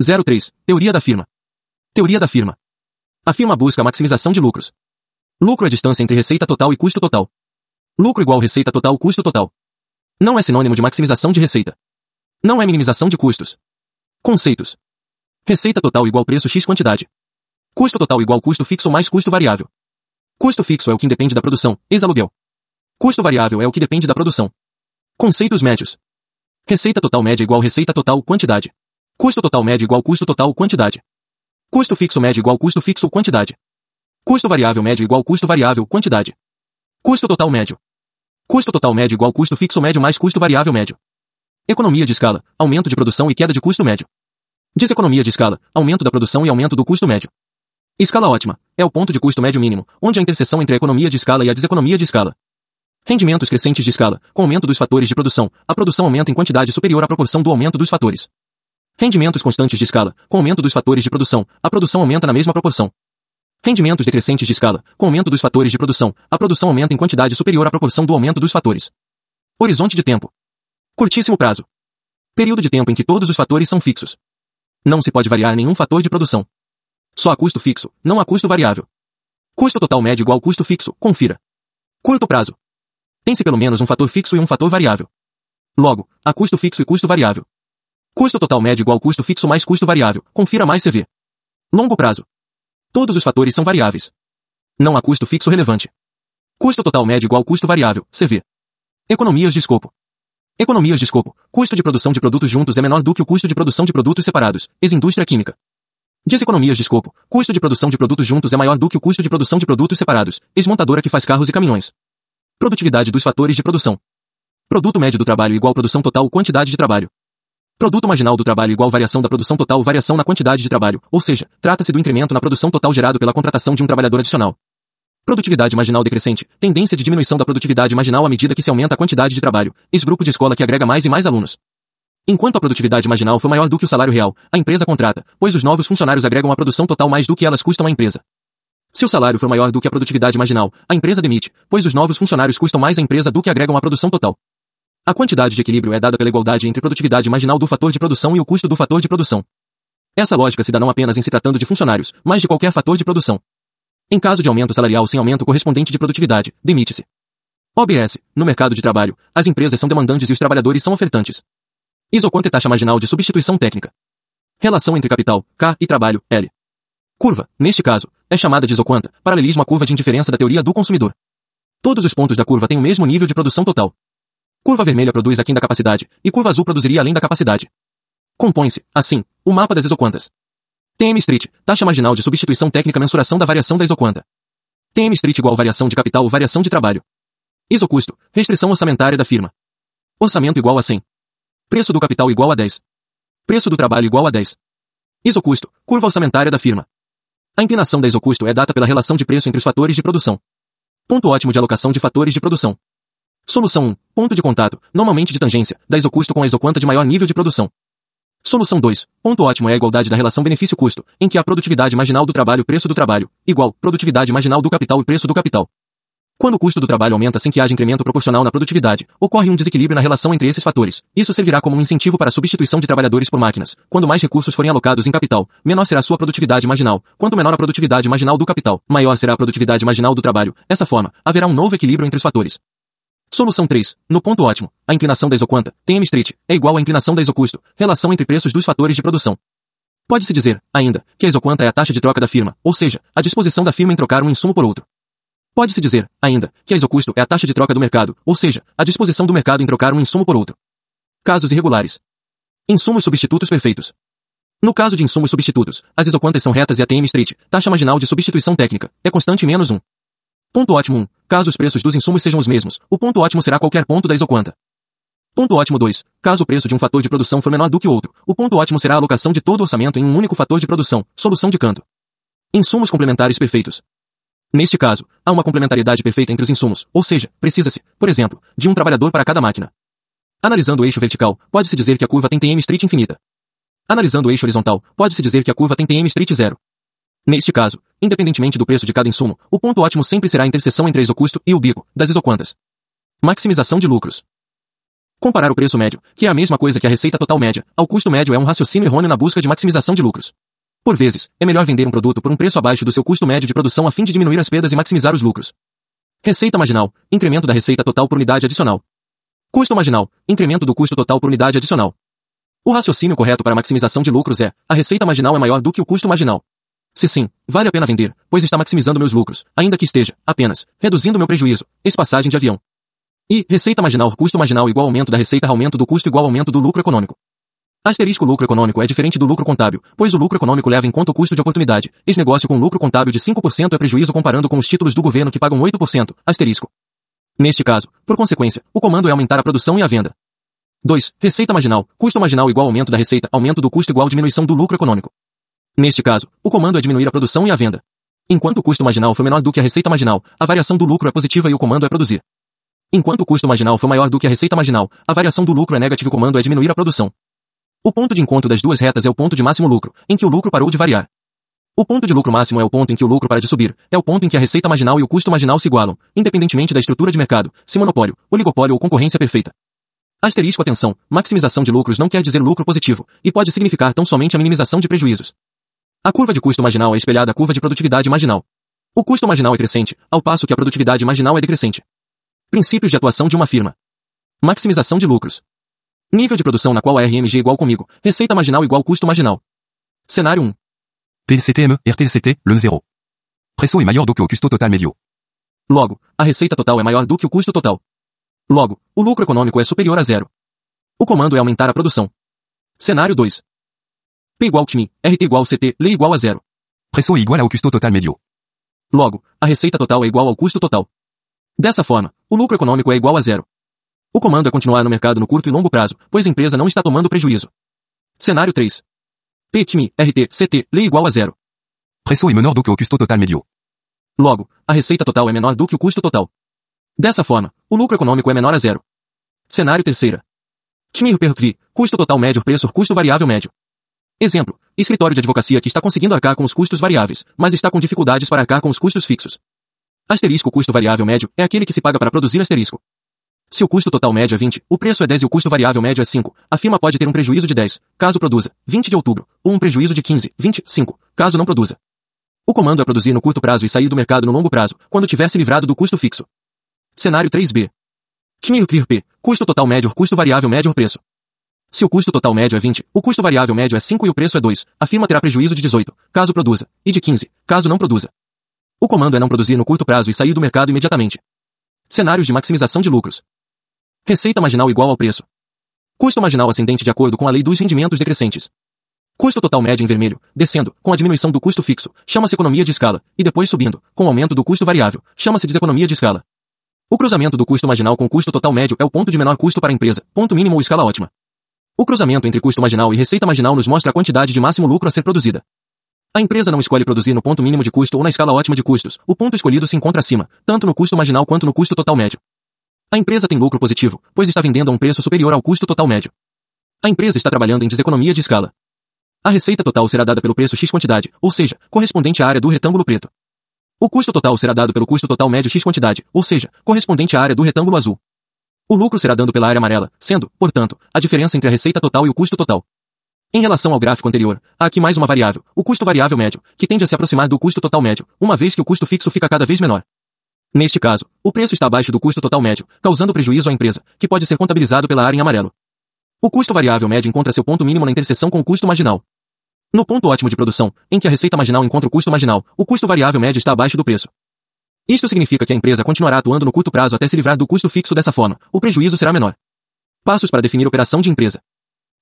03. Teoria da firma. Teoria da firma. A firma busca a maximização de lucros. Lucro é distância entre receita total e custo total. Lucro igual receita total custo total. Não é sinônimo de maximização de receita. Não é minimização de custos. Conceitos. Receita total igual preço x quantidade. Custo total igual custo fixo mais custo variável. Custo fixo é o que independe da produção, ex-aluguel. Custo variável é o que depende da produção. Conceitos médios. Receita total média igual receita total quantidade. Custo total médio igual custo total quantidade. Custo fixo médio igual custo fixo quantidade. Custo variável médio igual custo variável quantidade. Custo total médio. Custo total médio igual custo fixo médio mais custo variável médio. Economia de escala, aumento de produção e queda de custo médio. Deseconomia de escala, aumento da produção e aumento do custo médio. Escala ótima, é o ponto de custo médio mínimo, onde a interseção entre a economia de escala e a deseconomia de escala. Rendimentos crescentes de escala, com aumento dos fatores de produção, a produção aumenta em quantidade superior à proporção do aumento dos fatores. Rendimentos constantes de escala, com aumento dos fatores de produção, a produção aumenta na mesma proporção. Rendimentos decrescentes de escala, com aumento dos fatores de produção, a produção aumenta em quantidade superior à proporção do aumento dos fatores. Horizonte de tempo. Curtíssimo prazo. Período de tempo em que todos os fatores são fixos. Não se pode variar nenhum fator de produção. Só há custo fixo, não há custo variável. Custo total médio igual custo fixo, confira. Curto prazo. Tem-se pelo menos um fator fixo e um fator variável. Logo, há custo fixo e custo variável. Custo total médio igual custo fixo mais custo variável. Confira mais CV. Longo prazo. Todos os fatores são variáveis. Não há custo fixo relevante. Custo total médio igual custo variável. CV. Economias de escopo. Economias de escopo. Custo de produção de produtos juntos é menor do que o custo de produção de produtos separados. Ex-indústria química. Deseconomias de escopo. Custo de produção de produtos juntos é maior do que o custo de produção de produtos separados. Ex-montadora que faz carros e caminhões. Produtividade dos fatores de produção. Produto médio do trabalho igual produção total quantidade de trabalho. Produto marginal do trabalho igual variação da produção total variação na quantidade de trabalho, ou seja, trata-se do incremento na produção total gerado pela contratação de um trabalhador adicional. Produtividade marginal decrescente, tendência de diminuição da produtividade marginal à medida que se aumenta a quantidade de trabalho, ex-grupo de escola que agrega mais e mais alunos. Enquanto a produtividade marginal for maior do que o salário real, a empresa contrata, pois os novos funcionários agregam a produção total mais do que elas custam à empresa. Se o salário for maior do que a produtividade marginal, a empresa demite, pois os novos funcionários custam mais à empresa do que agregam à produção total. A quantidade de equilíbrio é dada pela igualdade entre produtividade marginal do fator de produção e o custo do fator de produção. Essa lógica se dá não apenas em se tratando de funcionários, mas de qualquer fator de produção. Em caso de aumento salarial sem aumento correspondente de produtividade, demite-se. OBS. No mercado de trabalho, as empresas são demandantes e os trabalhadores são ofertantes. Isoconte taxa marginal de substituição técnica. Relação entre capital, K, e trabalho, L. Curva, neste caso, é chamada de isoquanta, paralelismo à curva de indiferença da teoria do consumidor. Todos os pontos da curva têm o mesmo nível de produção total. Curva vermelha produz aquém da capacidade, e curva azul produziria além da capacidade. Compõe-se, assim, o mapa das isoquantas. TM Street, taxa marginal de substituição técnica mensuração da variação da isoquanta. TM Street igual variação de capital ou variação de trabalho. Isocusto, restrição orçamentária da firma. Orçamento igual a 100. Preço do capital igual a 10. Preço do trabalho igual a 10. Isocusto, curva orçamentária da firma. A inclinação da isocusto é data pela relação de preço entre os fatores de produção. Ponto ótimo de alocação de fatores de produção. Solução 1. Ponto de contato, normalmente de tangência, da isocusto com a isoquanta de maior nível de produção. Solução 2. Ponto ótimo é a igualdade da relação benefício-custo, em que a produtividade marginal do trabalho preço do trabalho, igual, produtividade marginal do capital e preço do capital. Quando o custo do trabalho aumenta sem que haja incremento proporcional na produtividade, ocorre um desequilíbrio na relação entre esses fatores. Isso servirá como um incentivo para a substituição de trabalhadores por máquinas. Quando mais recursos forem alocados em capital, menor será sua produtividade marginal. Quanto menor a produtividade marginal do capital, maior será a produtividade marginal do trabalho. Dessa forma, haverá um novo equilíbrio entre os fatores. Solução 3. No ponto ótimo, a inclinação da isoquanta, TM Street, é igual à inclinação da isocusto, relação entre preços dos fatores de produção. Pode-se dizer, ainda, que a isoquanta é a taxa de troca da firma, ou seja, a disposição da firma em trocar um insumo por outro. Pode-se dizer, ainda, que a isocusto é a taxa de troca do mercado, ou seja, a disposição do mercado em trocar um insumo por outro. Casos irregulares. Insumos substitutos perfeitos. No caso de insumos substitutos, as isoquantas são retas e a TM Street, taxa marginal de substituição técnica, é constante menos 1. Ponto ótimo 1. Caso os preços dos insumos sejam os mesmos, o ponto ótimo será qualquer ponto da isoquanta. Ponto ótimo 2. Caso o preço de um fator de produção for menor do que outro, o ponto ótimo será a alocação de todo o orçamento em um único fator de produção, solução de canto. Insumos complementares perfeitos. Neste caso, há uma complementariedade perfeita entre os insumos, ou seja, precisa-se, por exemplo, de um trabalhador para cada máquina. Analisando o eixo vertical, pode-se dizer que a curva tem TM Street infinita. Analisando o eixo horizontal, pode-se dizer que a curva tem TM Street zero. Neste caso, independentemente do preço de cada insumo, o ponto ótimo sempre será a interseção entre a isocusto e o bico, das isoquantas. Maximização de lucros. Comparar o preço médio, que é a mesma coisa que a receita total média, ao custo médio é um raciocínio errôneo na busca de maximização de lucros. Por vezes, é melhor vender um produto por um preço abaixo do seu custo médio de produção a fim de diminuir as perdas e maximizar os lucros. Receita marginal, incremento da receita total por unidade adicional. Custo marginal, incremento do custo total por unidade adicional. O raciocínio correto para maximização de lucros é, a receita marginal é maior do que o custo marginal. Se sim, vale a pena vender, pois está maximizando meus lucros, ainda que esteja, apenas, reduzindo meu prejuízo, ex-passagem de avião. E, receita marginal custo marginal igual aumento da receita aumento do custo igual aumento do lucro econômico. Asterisco lucro econômico é diferente do lucro contábil, pois o lucro econômico leva em conta o custo de oportunidade. Esse negócio com lucro contábil de 5% é prejuízo comparando com os títulos do governo que pagam 8%. Asterisco. Neste caso, por consequência, o comando é aumentar a produção e a venda. 2. Receita marginal. Custo marginal igual aumento da receita, aumento do custo igual diminuição do lucro econômico. Neste caso, o comando é diminuir a produção e a venda. Enquanto o custo marginal for menor do que a receita marginal, a variação do lucro é positiva e o comando é produzir. Enquanto o custo marginal for maior do que a receita marginal, a variação do lucro é negativa e o comando é diminuir a produção. O ponto de encontro das duas retas é o ponto de máximo lucro, em que o lucro parou de variar. O ponto de lucro máximo é o ponto em que o lucro para de subir, é o ponto em que a receita marginal e o custo marginal se igualam, independentemente da estrutura de mercado, se monopólio, oligopólio ou concorrência perfeita. Asterisco atenção, maximização de lucros não quer dizer lucro positivo, e pode significar tão somente a minimização de prejuízos. A curva de custo marginal é espelhada à curva de produtividade marginal. O custo marginal é crescente, ao passo que a produtividade marginal é decrescente. Princípios de atuação de uma firma. Maximização de lucros. Nível de produção na qual a RMG é igual comigo. Receita marginal igual custo marginal. Cenário 1. PCTME, RTCT, le 0. Preço é maior do que o custo total médio. Logo, a receita total é maior do que o custo total. Logo, o lucro econômico é superior a zero. O comando é aumentar a produção. Cenário 2. P igual TMI, RT igual CT, LE igual a zero. Preço é igual ao custo total médio. Logo, a receita total é igual ao custo total. Dessa forma, o lucro econômico é igual a zero. O comando é continuar no mercado no curto e longo prazo, pois a empresa não está tomando prejuízo. Cenário 3. PTMI, RT, CT, LE igual a zero. Preço é menor do que o custo total médio. Logo, a receita total é menor do que o custo total. Dessa forma, o lucro econômico é menor a zero. Cenário terceira. TMI per custo total médio preço custo variável médio. Exemplo, escritório de advocacia que está conseguindo arcar com os custos variáveis, mas está com dificuldades para arcar com os custos fixos. Asterisco custo variável médio é aquele que se paga para produzir asterisco. Se o custo total médio é 20, o preço é 10 e o custo variável médio é 5, a firma pode ter um prejuízo de 10, caso produza, 20 de outubro, ou um prejuízo de 15, 25, caso não produza. O comando é produzir no curto prazo e sair do mercado no longo prazo, quando tiver se livrado do custo fixo. Cenário 3B. P, custo total médio, custo variável médio, preço. Se o custo total médio é 20, o custo variável médio é 5 e o preço é 2, a firma terá prejuízo de 18, caso produza, e de 15, caso não produza. O comando é não produzir no curto prazo e sair do mercado imediatamente. Cenários de maximização de lucros. Receita marginal igual ao preço. Custo marginal ascendente de acordo com a lei dos rendimentos decrescentes. Custo total médio em vermelho, descendo, com a diminuição do custo fixo, chama-se economia de escala, e depois subindo, com o aumento do custo variável, chama-se deseconomia de escala. O cruzamento do custo marginal com o custo total médio é o ponto de menor custo para a empresa, ponto mínimo ou escala ótima. O cruzamento entre custo marginal e receita marginal nos mostra a quantidade de máximo lucro a ser produzida. A empresa não escolhe produzir no ponto mínimo de custo ou na escala ótima de custos, o ponto escolhido se encontra acima, tanto no custo marginal quanto no custo total médio. A empresa tem lucro positivo, pois está vendendo a um preço superior ao custo total médio. A empresa está trabalhando em deseconomia de escala. A receita total será dada pelo preço X quantidade, ou seja, correspondente à área do retângulo preto. O custo total será dado pelo custo total médio X quantidade, ou seja, correspondente à área do retângulo azul. O lucro será dado pela área amarela, sendo, portanto, a diferença entre a receita total e o custo total. Em relação ao gráfico anterior, há aqui mais uma variável, o custo variável médio, que tende a se aproximar do custo total médio, uma vez que o custo fixo fica cada vez menor. Neste caso, o preço está abaixo do custo total médio, causando prejuízo à empresa, que pode ser contabilizado pela área em amarelo. O custo variável médio encontra seu ponto mínimo na interseção com o custo marginal. No ponto ótimo de produção, em que a receita marginal encontra o custo marginal, o custo variável médio está abaixo do preço. Isto significa que a empresa continuará atuando no curto prazo até se livrar do custo fixo dessa forma, o prejuízo será menor. Passos para definir operação de empresa.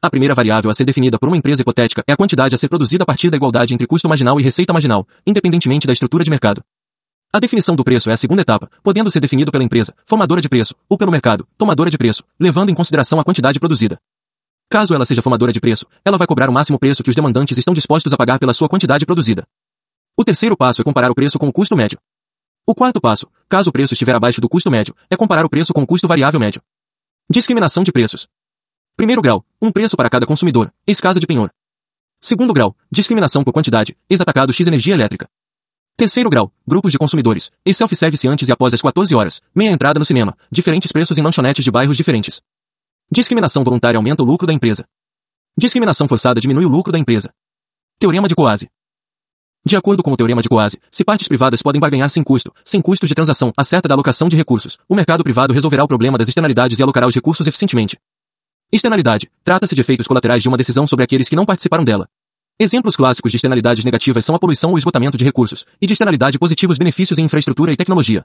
A primeira variável a ser definida por uma empresa hipotética é a quantidade a ser produzida a partir da igualdade entre custo marginal e receita marginal, independentemente da estrutura de mercado. A definição do preço é a segunda etapa, podendo ser definido pela empresa, formadora de preço, ou pelo mercado, tomadora de preço, levando em consideração a quantidade produzida. Caso ela seja formadora de preço, ela vai cobrar o máximo preço que os demandantes estão dispostos a pagar pela sua quantidade produzida. O terceiro passo é comparar o preço com o custo médio. O quarto passo, caso o preço estiver abaixo do custo médio, é comparar o preço com o custo variável médio. Discriminação de preços. Primeiro grau, um preço para cada consumidor, escasa de penhor. Segundo grau, discriminação por quantidade, ex-atacado X energia elétrica. Terceiro grau, grupos de consumidores, e self-service antes e após as 14 horas, meia entrada no cinema, diferentes preços em lanchonetes de bairros diferentes. Discriminação voluntária aumenta o lucro da empresa. Discriminação forçada diminui o lucro da empresa. Teorema de Coase. De acordo com o teorema de Coase, se partes privadas podem barganhar sem custo, sem custos de transação, acerta da alocação de recursos, o mercado privado resolverá o problema das externalidades e alocará os recursos eficientemente. Externalidade. Trata-se de efeitos colaterais de uma decisão sobre aqueles que não participaram dela. Exemplos clássicos de externalidades negativas são a poluição ou esgotamento de recursos, e de externalidade positivos benefícios em infraestrutura e tecnologia.